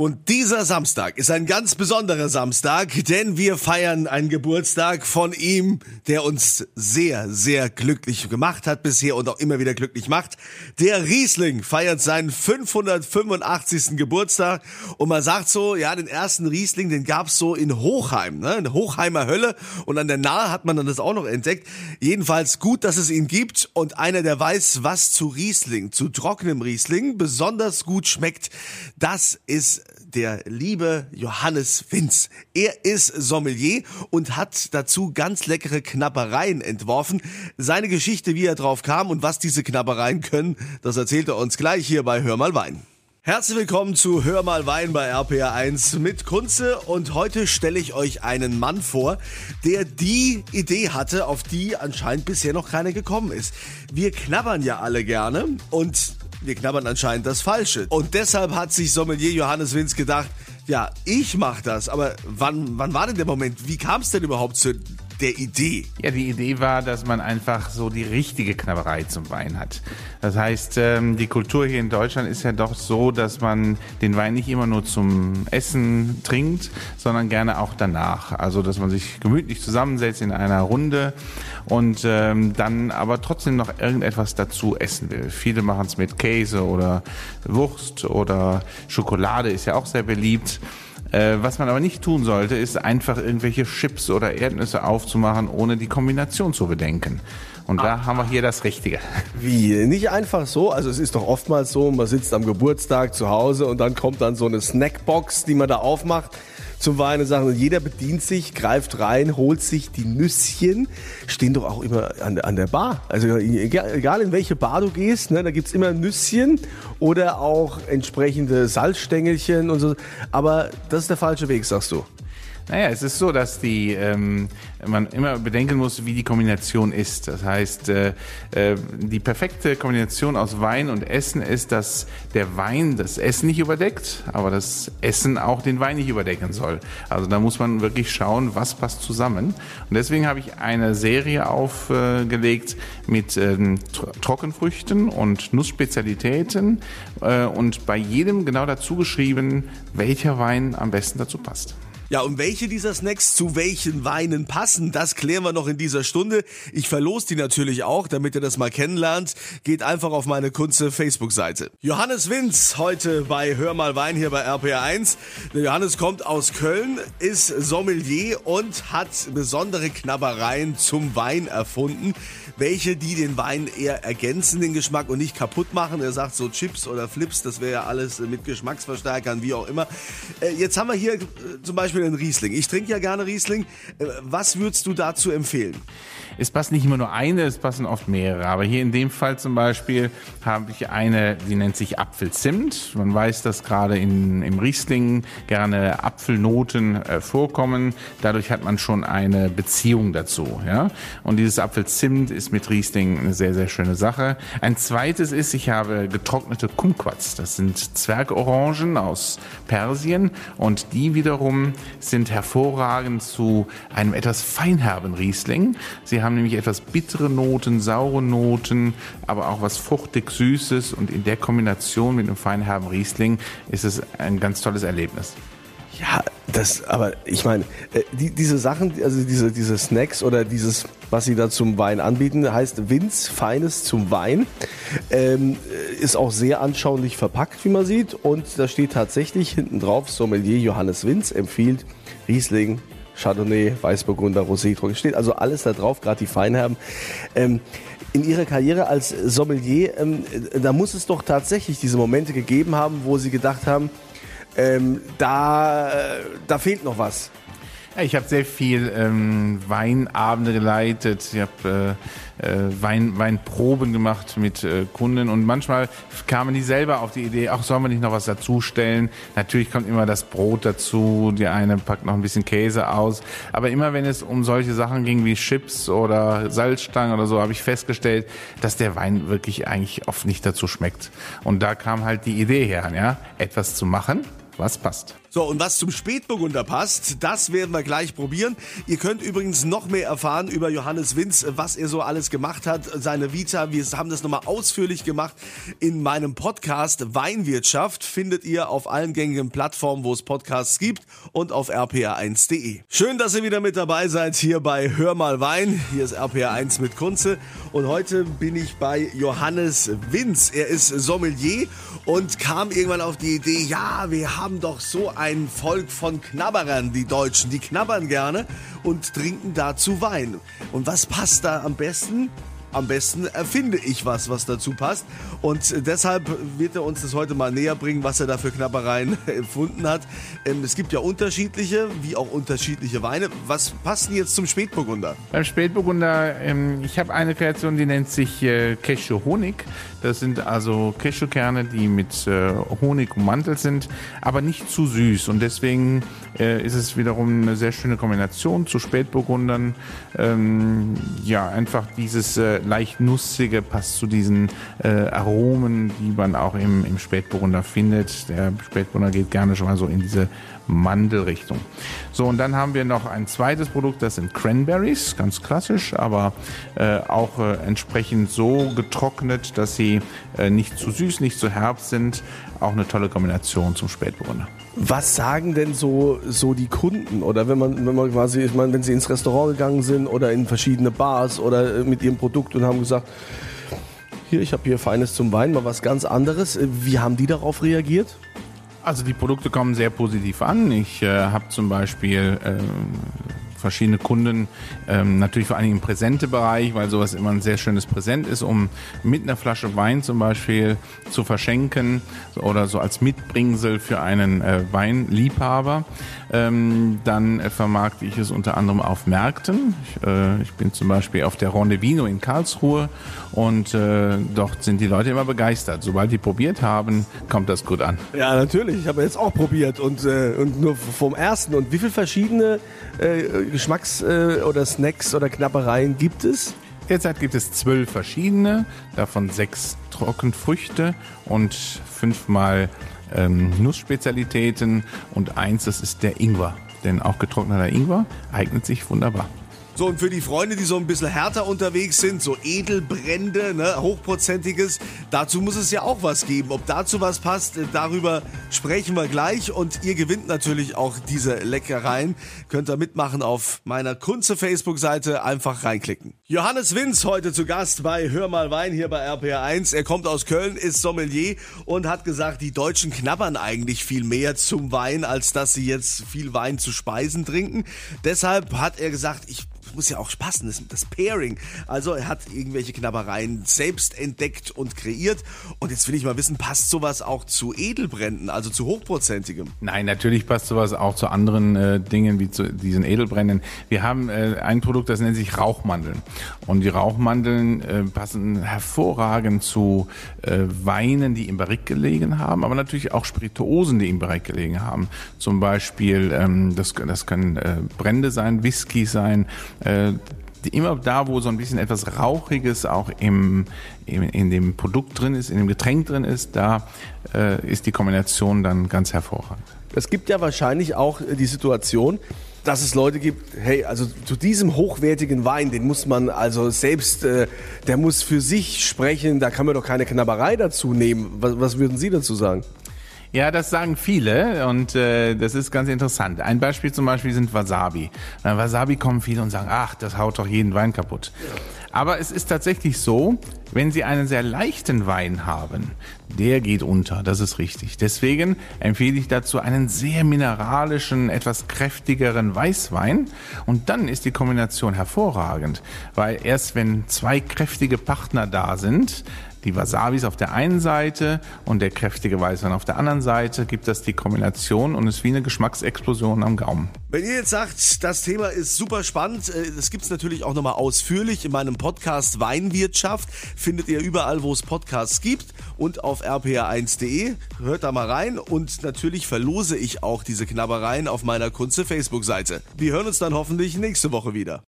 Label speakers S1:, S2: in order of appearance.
S1: Und dieser Samstag ist ein ganz besonderer Samstag, denn wir feiern einen Geburtstag von ihm, der uns sehr, sehr glücklich gemacht hat bisher und auch immer wieder glücklich macht. Der Riesling feiert seinen 585. Geburtstag und man sagt so, ja, den ersten Riesling, den gab's so in Hochheim, ne, in Hochheimer Hölle und an der Nahe hat man dann das auch noch entdeckt. Jedenfalls gut, dass es ihn gibt und einer, der weiß, was zu Riesling, zu trockenem Riesling besonders gut schmeckt, das ist der liebe Johannes Winz. Er ist Sommelier und hat dazu ganz leckere Knappereien entworfen. Seine Geschichte, wie er drauf kam und was diese Knappereien können, das erzählt er uns gleich hier bei Hör mal Wein. Herzlich willkommen zu Hör mal Wein bei RPR1 mit Kunze und heute stelle ich euch einen Mann vor, der die Idee hatte, auf die anscheinend bisher noch keine gekommen ist. Wir knabbern ja alle gerne und wir knabbern anscheinend das Falsche. Und deshalb hat sich Sommelier Johannes Winz gedacht, ja, ich mach das. Aber wann, wann war denn der Moment? Wie kam es denn überhaupt zu der Idee?
S2: Ja, die Idee war, dass man einfach so die richtige Knabberei zum Wein hat. Das heißt, ähm, die Kultur hier in Deutschland ist ja doch so, dass man den Wein nicht immer nur zum Essen trinkt, sondern gerne auch danach. Also, dass man sich gemütlich zusammensetzt in einer Runde und ähm, dann aber trotzdem noch irgendetwas dazu essen will. Viele machen es mit Käse oder Wurst oder Schokolade ist ja auch sehr beliebt. Äh, was man aber nicht tun sollte, ist einfach irgendwelche Chips oder Erdnüsse aufzumachen, ohne die Kombination zu bedenken. Und da haben wir hier das Richtige.
S1: Wie? Nicht einfach so? Also es ist doch oftmals so, man sitzt am Geburtstag zu Hause und dann kommt dann so eine Snackbox, die man da aufmacht zum Wein und sagen, jeder bedient sich, greift rein, holt sich die Nüsschen, stehen doch auch immer an, an der Bar. Also egal, in welche Bar du gehst, ne, da gibt's immer Nüsschen oder auch entsprechende Salzstängelchen und so. Aber das ist der falsche Weg, sagst du.
S2: Naja, es ist so, dass die ähm, man immer bedenken muss, wie die Kombination ist. Das heißt, äh, äh, die perfekte Kombination aus Wein und Essen ist, dass der Wein das Essen nicht überdeckt, aber das Essen auch den Wein nicht überdecken soll. Also da muss man wirklich schauen, was passt zusammen. Und deswegen habe ich eine Serie aufgelegt mit ähm, Trockenfrüchten und Nussspezialitäten äh, und bei jedem genau dazu geschrieben, welcher Wein am besten dazu passt.
S1: Ja, und welche dieser Snacks zu welchen Weinen passen, das klären wir noch in dieser Stunde. Ich verlose die natürlich auch, damit ihr das mal kennenlernt. Geht einfach auf meine Kunze Facebook-Seite. Johannes Winz heute bei Hör mal Wein hier bei RPR1. Der Johannes kommt aus Köln, ist Sommelier und hat besondere Knabbereien zum Wein erfunden. Welche, die den Wein eher ergänzen, den Geschmack und nicht kaputt machen. Er sagt so Chips oder Flips, das wäre ja alles mit Geschmacksverstärkern, wie auch immer. Äh, jetzt haben wir hier äh, zum Beispiel Beispiel ein Riesling. Ich trinke ja gerne Riesling. Äh, was würdest du dazu empfehlen?
S2: Es passt nicht immer nur eine, es passen oft mehrere. Aber hier in dem Fall zum Beispiel habe ich eine, die nennt sich Apfelzimt. Man weiß, dass gerade in, im Riesling gerne Apfelnoten äh, vorkommen. Dadurch hat man schon eine Beziehung dazu. Ja? Und dieses Apfelzimt ist mit Riesling eine sehr, sehr schöne Sache. Ein zweites ist, ich habe getrocknete Kumquats. Das sind Zwergorangen aus Persien und die wiederum sind hervorragend zu einem etwas feinherben Riesling. Sie haben nämlich etwas bittere Noten, saure Noten, aber auch was fruchtig Süßes und in der Kombination mit einem feinherben Riesling ist es ein ganz tolles Erlebnis.
S1: Ja, das, aber ich meine, äh, die, diese Sachen, also diese, diese Snacks oder dieses, was sie da zum Wein anbieten, heißt Winz Feines zum Wein. Ähm, ist auch sehr anschaulich verpackt, wie man sieht. Und da steht tatsächlich hinten drauf, Sommelier Johannes Winz empfiehlt Riesling, Chardonnay, Weißburgunder, Rosé, steht also alles da drauf, gerade die Feinherben. Ähm, in Ihrer Karriere als Sommelier, ähm, da muss es doch tatsächlich diese Momente gegeben haben, wo Sie gedacht haben, ähm, da, da fehlt noch was.
S2: Ich habe sehr viel ähm, Weinabende geleitet. Ich habe äh, äh, Wein, Weinproben gemacht mit äh, Kunden und manchmal kamen die selber auf die Idee, ach, sollen wir nicht noch was dazustellen? Natürlich kommt immer das Brot dazu, die eine packt noch ein bisschen Käse aus. Aber immer wenn es um solche Sachen ging wie Chips oder Salzstangen oder so, habe ich festgestellt, dass der Wein wirklich eigentlich oft nicht dazu schmeckt. Und da kam halt die Idee her, ja, etwas zu machen, was passt.
S1: So, und was zum Spätburgunder passt, das werden wir gleich probieren. Ihr könnt übrigens noch mehr erfahren über Johannes Winz, was er so alles gemacht hat, seine Vita. Wir haben das nochmal ausführlich gemacht in meinem Podcast Weinwirtschaft. Findet ihr auf allen gängigen Plattformen, wo es Podcasts gibt und auf rpa1.de. Schön, dass ihr wieder mit dabei seid hier bei Hör mal Wein. Hier ist RPA1 mit Kunze und heute bin ich bei Johannes Winz. Er ist Sommelier und kam irgendwann auf die Idee, ja, wir haben doch so ein Volk von Knabberern, die Deutschen. Die knabbern gerne und trinken dazu Wein. Und was passt da am besten? am besten erfinde ich was, was dazu passt. Und deshalb wird er uns das heute mal näher bringen, was er da für Knabbereien erfunden hat. Ähm, es gibt ja unterschiedliche, wie auch unterschiedliche Weine. Was passt denn jetzt zum Spätburgunder?
S2: Beim Spätburgunder, ähm, ich habe eine Kreation, die nennt sich äh, Cashew Honig. Das sind also Cashewkerne, die mit äh, Honig ummantelt sind, aber nicht zu süß. Und deswegen äh, ist es wiederum eine sehr schöne Kombination zu Spätburgundern. Ähm, ja, einfach dieses äh, leicht nussige passt zu diesen äh, Aromen, die man auch im, im Spätburgunder findet. Der Spätburgunder geht gerne schon mal so in diese Mandelrichtung. So, und dann haben wir noch ein zweites Produkt, das sind Cranberries, ganz klassisch, aber äh, auch äh, entsprechend so getrocknet, dass sie äh, nicht zu süß, nicht zu herb sind. Auch eine tolle Kombination zum Spätburgunder.
S1: Was sagen denn so, so die Kunden? Oder wenn man, wenn man quasi, ich meine, wenn sie ins Restaurant gegangen sind oder in verschiedene Bars oder äh, mit ihrem Produkt und haben gesagt, hier, ich habe hier Feines zum Wein, mal was ganz anderes. Äh, wie haben die darauf reagiert?
S2: Also die Produkte kommen sehr positiv an. Ich äh, habe zum Beispiel äh, verschiedene Kunden, ähm, natürlich vor Dingen im Präsentebereich, weil sowas immer ein sehr schönes Präsent ist, um mit einer Flasche Wein zum Beispiel zu verschenken oder so als Mitbringsel für einen äh, Weinliebhaber. Ähm, dann äh, vermarkte ich es unter anderem auf Märkten. Ich, äh, ich bin zum Beispiel auf der Ronde Vino in Karlsruhe und äh, dort sind die Leute immer begeistert. Sobald die probiert haben, kommt das gut an.
S1: Ja, natürlich. Ich habe jetzt auch probiert und, äh, und nur vom ersten. Und wie viele verschiedene äh, Geschmacks- äh, oder Snacks oder Knappereien gibt es?
S2: Derzeit gibt es zwölf verschiedene, davon sechs Trockenfrüchte und fünfmal ähm, Nussspezialitäten und eins, das ist der Ingwer. Denn auch getrockneter Ingwer eignet sich wunderbar.
S1: So, und für die Freunde, die so ein bisschen härter unterwegs sind, so Edelbrände, ne, hochprozentiges, dazu muss es ja auch was geben. Ob dazu was passt, äh, darüber sprechen wir gleich. Und ihr gewinnt natürlich auch diese Leckereien. Könnt ihr mitmachen auf meiner Kunze Facebook-Seite. Einfach reinklicken. Johannes Winz heute zu Gast bei Hör mal Wein hier bei RPR1. Er kommt aus Köln, ist Sommelier und hat gesagt, die Deutschen knabbern eigentlich viel mehr zum Wein, als dass sie jetzt viel Wein zu Speisen trinken. Deshalb hat er gesagt, ich muss ja auch passen, das, das Pairing. Also er hat irgendwelche Knabbereien selbst entdeckt und kreiert. Und jetzt will ich mal wissen, passt sowas auch zu Edelbränden, also zu hochprozentigem?
S2: Nein, natürlich passt sowas auch zu anderen äh, Dingen wie zu diesen Edelbränden. Wir haben äh, ein Produkt, das nennt sich Rauchmandeln. Und die Rauchmandeln äh, passen hervorragend zu äh, Weinen, die im Barrik gelegen haben, aber natürlich auch Spirituosen, die im Barrik gelegen haben. Zum Beispiel, ähm, das, das können äh, Brände sein, Whisky sein, äh, immer da, wo so ein bisschen etwas Rauchiges auch im, im, in dem Produkt drin ist, in dem Getränk drin ist, da äh, ist die Kombination dann ganz hervorragend.
S1: Es gibt ja wahrscheinlich auch die Situation, dass es Leute gibt, hey, also zu diesem hochwertigen Wein, den muss man also selbst, äh, der muss für sich sprechen, da kann man doch keine Knabberei dazu nehmen. Was, was würden Sie dazu sagen?
S2: Ja, das sagen viele und äh, das ist ganz interessant. Ein Beispiel zum Beispiel sind Wasabi. Bei Wasabi kommen viele und sagen, ach, das haut doch jeden Wein kaputt. Aber es ist tatsächlich so, wenn Sie einen sehr leichten Wein haben, der geht unter, das ist richtig. Deswegen empfehle ich dazu einen sehr mineralischen, etwas kräftigeren Weißwein und dann ist die Kombination hervorragend, weil erst wenn zwei kräftige Partner da sind, die Wasabis auf der einen Seite und der kräftige Weißwein auf der anderen Seite, gibt das die Kombination und ist wie eine Geschmacksexplosion am Gaumen.
S1: Wenn ihr jetzt sagt, das Thema ist super spannend, äh, das gibt es natürlich auch nochmal ausführlich in meinem Podcast Weinwirtschaft. Findet ihr überall, wo es Podcasts gibt und auf rpa1.de. Hört da mal rein und natürlich verlose ich auch diese Knabbereien auf meiner Kunze Facebook-Seite. Wir hören uns dann hoffentlich nächste Woche wieder.